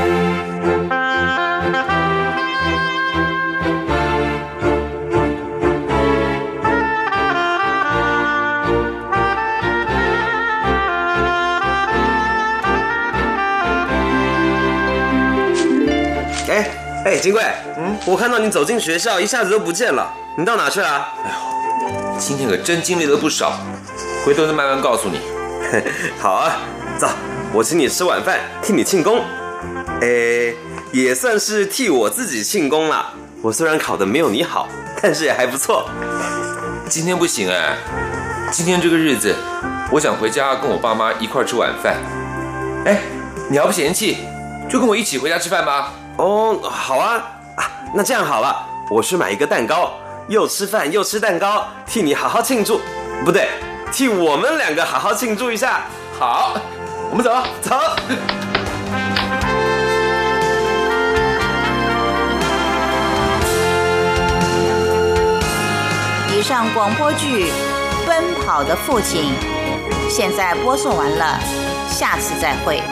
哎，金贵，嗯，我看到你走进学校，一下子都不见了，你到哪去了？哎呦，今天可真经历了不少，回头再慢慢告诉你。[laughs] 好啊，走，我请你吃晚饭，替你庆功。哎，也算是替我自己庆功了。我虽然考的没有你好，但是也还不错。今天不行哎，今天这个日子，我想回家跟我爸妈一块吃晚饭。哎，你要不嫌弃，就跟我一起回家吃饭吧。哦，好啊，啊，那这样好了，我去买一个蛋糕，又吃饭又吃蛋糕，替你好好庆祝，不对，替我们两个好好庆祝一下。好，我们走，走。以上广播剧《奔跑的父亲》，现在播送完了，下次再会。